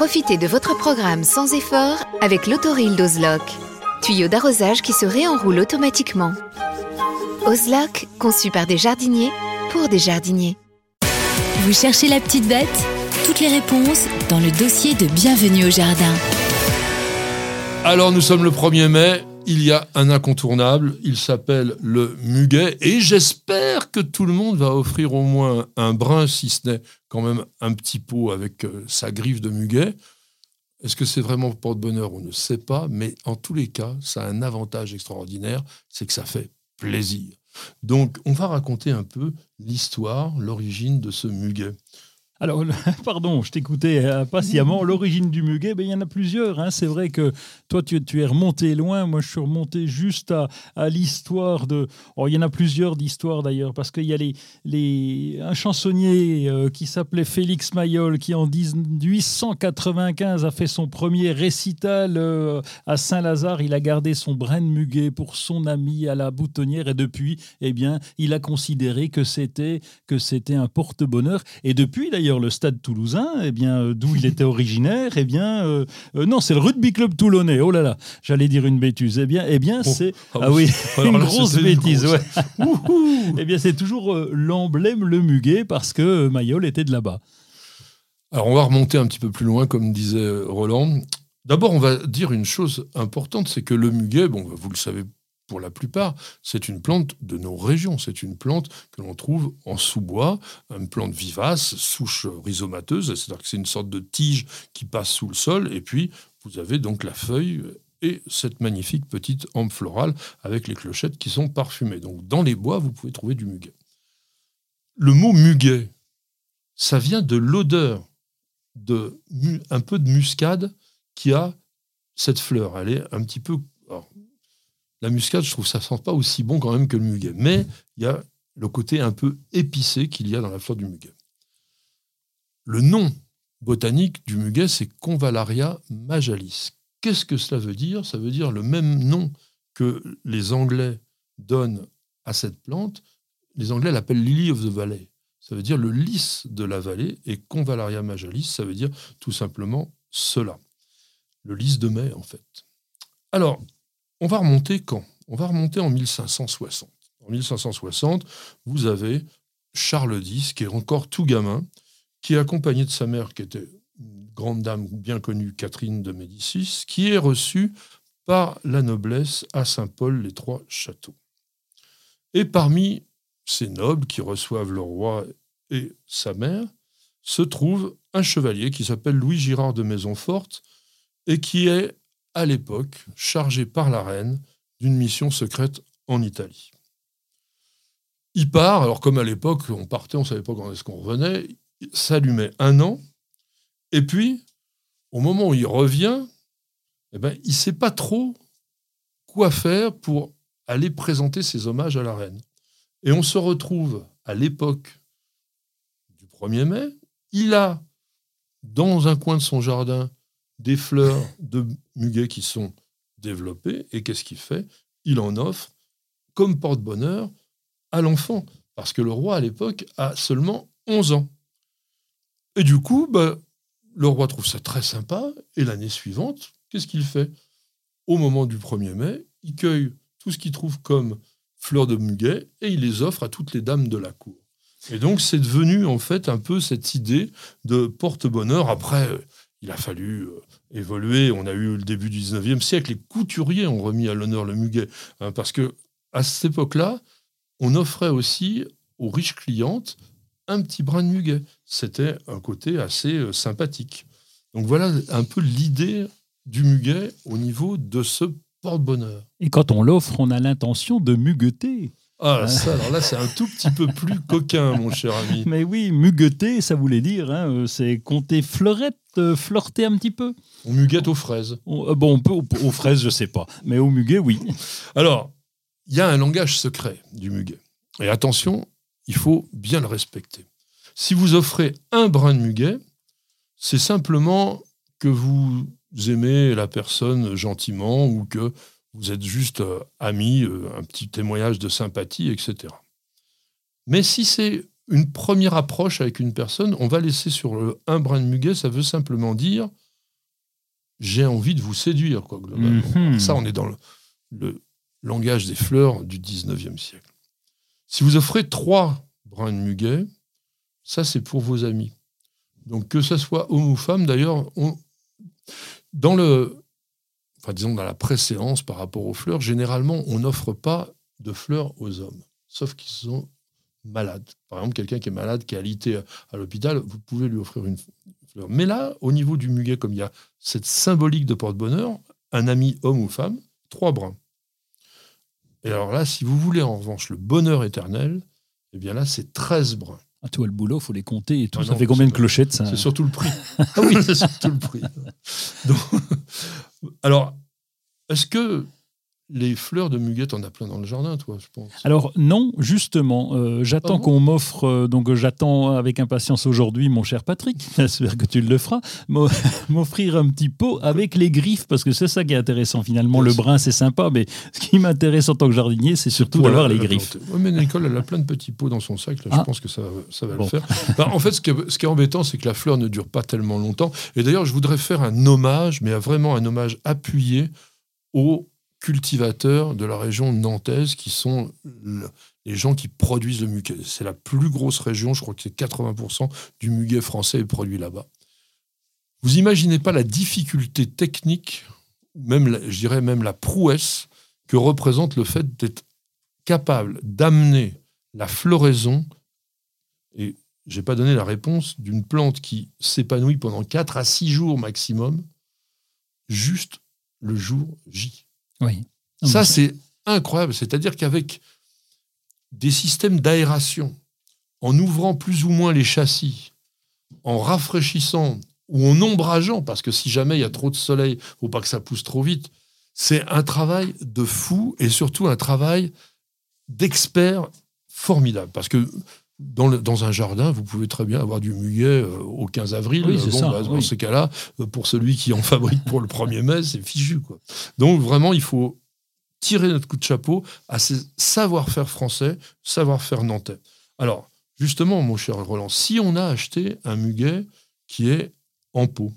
Profitez de votre programme sans effort avec l'autoril d'Ozlock. Tuyau d'arrosage qui se réenroule automatiquement. Ozlock, conçu par des jardiniers pour des jardiniers. Vous cherchez la petite bête? Toutes les réponses dans le dossier de Bienvenue au Jardin. Alors nous sommes le 1er mai, il y a un incontournable, il s'appelle le muguet, et j'espère que tout le monde va offrir au moins un brin, si ce n'est quand même un petit pot avec euh, sa griffe de muguet. Est-ce que c'est vraiment porte-bonheur On ne sait pas, mais en tous les cas, ça a un avantage extraordinaire, c'est que ça fait plaisir. Donc on va raconter un peu l'histoire, l'origine de ce muguet. Alors, pardon, je t'écoutais euh, patiemment. L'origine du muguet, ben, il y en a plusieurs. Hein. C'est vrai que toi, tu, es remonté loin. Moi, je suis remonté juste à, l'histoire de. Oh, il y en a plusieurs d'histoires d'ailleurs, parce qu'il y a les, les, un chansonnier euh, qui s'appelait Félix Mayol, qui en 1895 a fait son premier récital euh, à Saint-Lazare. Il a gardé son brin de muguet pour son ami à la boutonnière, et depuis, eh bien, il a considéré que c'était que c'était un porte-bonheur. Et depuis, d'ailleurs, le stade toulousain, eh bien, euh, d'où il était originaire, eh bien, euh, euh, non, c'est le rugby club toulonnais. Oh là là, j'allais dire une bêtise. Eh bien, eh bien, oh. c'est ah, ah oui, une grosse bêtise. Ouais. eh bien, c'est toujours l'emblème le muguet parce que Mayol était de là-bas. Alors, on va remonter un petit peu plus loin, comme disait Roland. D'abord, on va dire une chose importante, c'est que le muguet, bon, vous le savez pour la plupart, c'est une plante de nos régions. C'est une plante que l'on trouve en sous-bois, une plante vivace, souche rhizomateuse, c'est-à-dire que c'est une sorte de tige qui passe sous le sol, et puis vous avez donc la feuille et cette magnifique petite hampe florale avec les clochettes qui sont parfumées. Donc dans les bois, vous pouvez trouver du muguet. Le mot muguet, ça vient de l'odeur de un peu de muscade qui a cette fleur. Elle est un petit peu la muscade, je trouve ça sent pas aussi bon quand même que le muguet. Mais il y a le côté un peu épicé qu'il y a dans la fleur du muguet. Le nom botanique du muguet, c'est Convallaria majalis. Qu'est-ce que cela veut dire? Ça veut dire le même nom que les Anglais donnent à cette plante. Les Anglais l'appellent Lily of the Valley. Ça veut dire le lys de la vallée. Et Convallaria majalis, ça veut dire tout simplement cela. Le lys de mai, en fait. Alors, on va remonter quand? On va remonter en 1560. En 1560, vous avez Charles X, qui est encore tout gamin, qui est accompagné de sa mère, qui était une grande dame bien connue, Catherine de Médicis, qui est reçue par la noblesse à Saint-Paul, les trois châteaux. Et parmi ces nobles qui reçoivent le roi et sa mère, se trouve un chevalier qui s'appelle Louis Girard de Maisonforte et qui est à l'époque chargé par la reine d'une mission secrète en Italie. Il part, alors comme à l'époque, on partait, on ne savait pas quand est-ce qu'on revenait, met un an, et puis, au moment où il revient, eh ben, il ne sait pas trop quoi faire pour aller présenter ses hommages à la reine. Et on se retrouve à l'époque du 1er mai, il a, dans un coin de son jardin, des fleurs de muguet qui sont développées. Et qu'est-ce qu'il fait? Il en offre comme porte-bonheur à l'enfant, parce que le roi à l'époque a seulement 11 ans. Et du coup, bah, le roi trouve ça très sympa, et l'année suivante, qu'est-ce qu'il fait? Au moment du 1er mai, il cueille tout ce qu'il trouve comme fleurs de muguet, et il les offre à toutes les dames de la cour. Et donc, c'est devenu en fait un peu cette idée de porte-bonheur. Après, il a fallu euh, évoluer. On a eu le début du 19e siècle. Les couturiers ont remis à l'honneur le muguet. Hein, parce que à cette époque-là, on offrait aussi aux riches clientes un petit brin de muguet. C'était un côté assez euh, sympathique. Donc voilà un peu l'idée du muguet au niveau de ce porte-bonheur. Et quand on l'offre, on a l'intention de mugueter. Ah, ça, alors là, c'est un tout petit peu plus coquin, mon cher ami. Mais oui, mugueter, ça voulait dire, hein, euh, c'est compter fleurette, euh, flirter un petit peu. On muguette aux fraises. Euh, bon, on peut aux fraises, je sais pas, mais au muguet, oui. Alors, il y a un langage secret du muguet. Et attention, il faut bien le respecter. Si vous offrez un brin de muguet, c'est simplement que vous aimez la personne gentiment ou que vous êtes juste euh, amis, euh, un petit témoignage de sympathie, etc. Mais si c'est une première approche avec une personne, on va laisser sur le un brin de muguet, ça veut simplement dire j'ai envie de vous séduire, quoi, globalement. Mhm. Ça, on est dans le, le, langage des fleurs du 19e siècle. Si vous offrez trois brins de muguet, ça, c'est pour vos amis. Donc, que ce soit homme ou femme, d'ailleurs, dans le, enfin disons dans la préséance par rapport aux fleurs, généralement, on n'offre pas de fleurs aux hommes, sauf qu'ils sont malades. Par exemple, quelqu'un qui est malade, qui est alité à l'hôpital, vous pouvez lui offrir une fleur. Mais là, au niveau du muguet, comme il y a cette symbolique de porte-bonheur, un ami homme ou femme, trois brins. Et alors là, si vous voulez en revanche le bonheur éternel, eh bien là, c'est 13 brins. Ah, tu vois, le boulot, il faut les compter et tout. Ah ça fait combien de clochettes ça C'est surtout le prix. ah oui, c'est surtout le prix. Donc, alors, est-ce que les fleurs de muguette, on a plein dans le jardin, toi, je pense. Alors non, justement, euh, j'attends ah qu'on m'offre, euh, donc euh, j'attends avec impatience aujourd'hui, mon cher Patrick, j'espère que tu le feras, m'offrir un petit pot avec les griffes, parce que c'est ça qui est intéressant finalement. Le brun, c'est sympa, mais ce qui m'intéresse en tant que jardinier, c'est surtout d'avoir les griffes. Oui, mais Nicole, elle a plein de petits pots dans son sac, je ah. pense que ça, ça va le faire. en fait, ce qui, est, ce qui est embêtant, c'est que la fleur ne dure pas tellement longtemps. Et d'ailleurs, je voudrais faire un hommage, mais vraiment un hommage appuyé aux cultivateurs de la région nantaise qui sont les gens qui produisent le muguet. C'est la plus grosse région, je crois que c'est 80% du muguet français est produit là-bas. Vous imaginez pas la difficulté technique, même je dirais même la prouesse que représente le fait d'être capable d'amener la floraison, et je n'ai pas donné la réponse, d'une plante qui s'épanouit pendant 4 à 6 jours maximum, juste le jour J. Oui. Ça, c'est incroyable. C'est-à-dire qu'avec des systèmes d'aération, en ouvrant plus ou moins les châssis, en rafraîchissant ou en ombrageant, parce que si jamais il y a trop de soleil, il faut pas que ça pousse trop vite, c'est un travail de fou et surtout un travail d'expert formidable. Parce que dans, dans, un jardin, vous pouvez très bien avoir du muguet euh, au 15 avril. Oui, bon, bah, Dans ces cas-là, euh, pour celui qui en fabrique pour le 1er mai, c'est fichu. Quoi. Donc vraiment, il faut tirer notre coup de chapeau à ces savoir-faire français, savoir-faire nantais. Alors, justement, mon cher Roland, si on a acheté un muguet qui est en pot,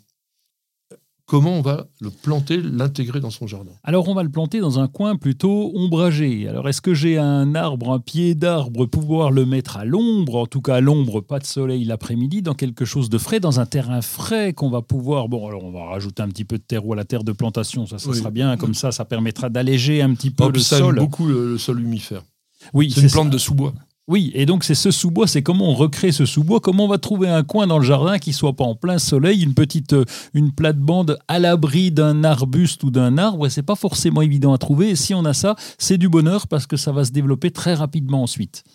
comment on va le planter, l'intégrer dans son jardin Alors on va le planter dans un coin plutôt ombragé. Alors est-ce que j'ai un arbre, un pied d'arbre, pouvoir le mettre à l'ombre, en tout cas à l'ombre, pas de soleil l'après-midi, dans quelque chose de frais, dans un terrain frais qu'on va pouvoir... Bon, alors on va rajouter un petit peu de terreau à la terre de plantation, ça, ça sera bien, comme ça, ça permettra d'alléger un petit peu le ça sol. Beaucoup le, sol humifère. Oui, c'est une plante de sous-bois. Oui, et donc c'est ce sous-bois, c'est comment on recrée ce sous-bois, comment on va trouver un coin dans le jardin qui soit pas en plein soleil, une petite euh, une plate-bande à l'abri d'un arbuste ou d'un arbre, c'est pas forcément évident à trouver. Et si on a ça, c'est du bonheur parce que ça va se développer très rapidement ensuite.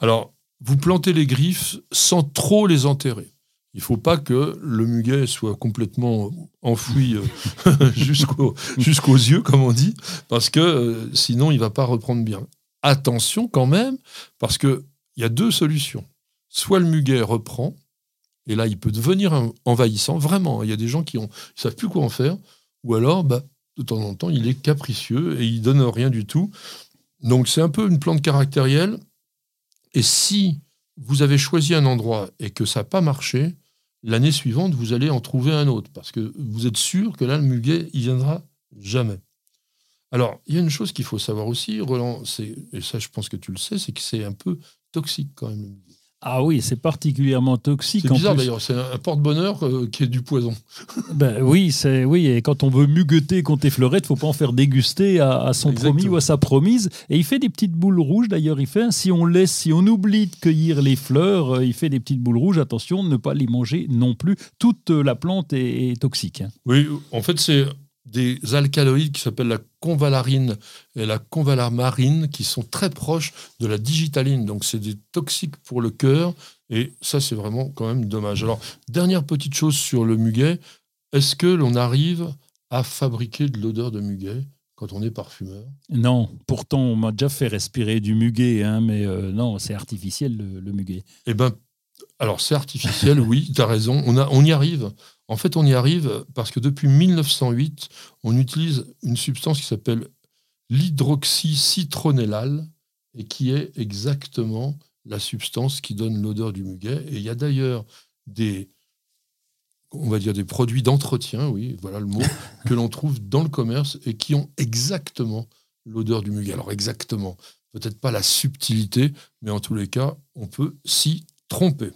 Alors, vous plantez les griffes sans trop les enterrer. Il ne faut pas que le muguet soit complètement enfoui euh, jusqu'aux yeux, comme on dit, parce que euh, sinon il ne va pas reprendre bien attention quand même, parce qu'il y a deux solutions. Soit le muguet reprend, et là, il peut devenir envahissant, vraiment. Il y a des gens qui ne savent plus quoi en faire, ou alors, bah, de temps en temps, il est capricieux et il donne rien du tout. Donc c'est un peu une plante caractérielle. Et si vous avez choisi un endroit et que ça n'a pas marché, l'année suivante, vous allez en trouver un autre. Parce que vous êtes sûr que là, le muguet, il viendra jamais. Alors, il y a une chose qu'il faut savoir aussi, Roland, et ça je pense que tu le sais, c'est que c'est un peu toxique quand même. Ah oui, c'est particulièrement toxique. C'est bizarre d'ailleurs, c'est un porte-bonheur euh, qui est du poison. Ben, oui, c'est oui, et quand on veut mugueter contre les fleurettes, faut pas en faire déguster à, son promis ou à sa promise. Et il fait des petites boules rouges. D'ailleurs, il fait. Si on laisse, si on oublie de cueillir les fleurs, euh, il fait des petites boules rouges. Attention, ne pas les manger non plus. Toute la plante est, toxique. Hein. Oui, en fait, c'est des alcaloïdes qui s'appellent la convalarine et la convalamarine qui sont très proches de la digitaline. Donc, c'est des toxiques pour le cœur. Et ça, c'est vraiment quand même dommage. Alors, dernière petite chose sur le muguet. Est-ce que l'on arrive à fabriquer de l'odeur de muguet quand on est parfumeur? Non, pourtant on m'a déjà fait respirer du muguet, hein, mais euh, non, c'est artificiel le, muguet. Eh bien, alors c'est artificiel, oui, tu as raison, on, a, on y arrive. En fait, on y arrive parce que depuis 1908, on utilise une substance qui s'appelle l'hydroxycitronellal et qui est exactement la substance qui donne l'odeur du muguet. Et il y a d'ailleurs des, on va dire des produits d'entretien, oui, voilà le mot, que l'on trouve dans le commerce et qui ont exactement l'odeur du muguet. Alors exactement, peut-être pas la subtilité, mais en tous les cas, on peut s'y tromper.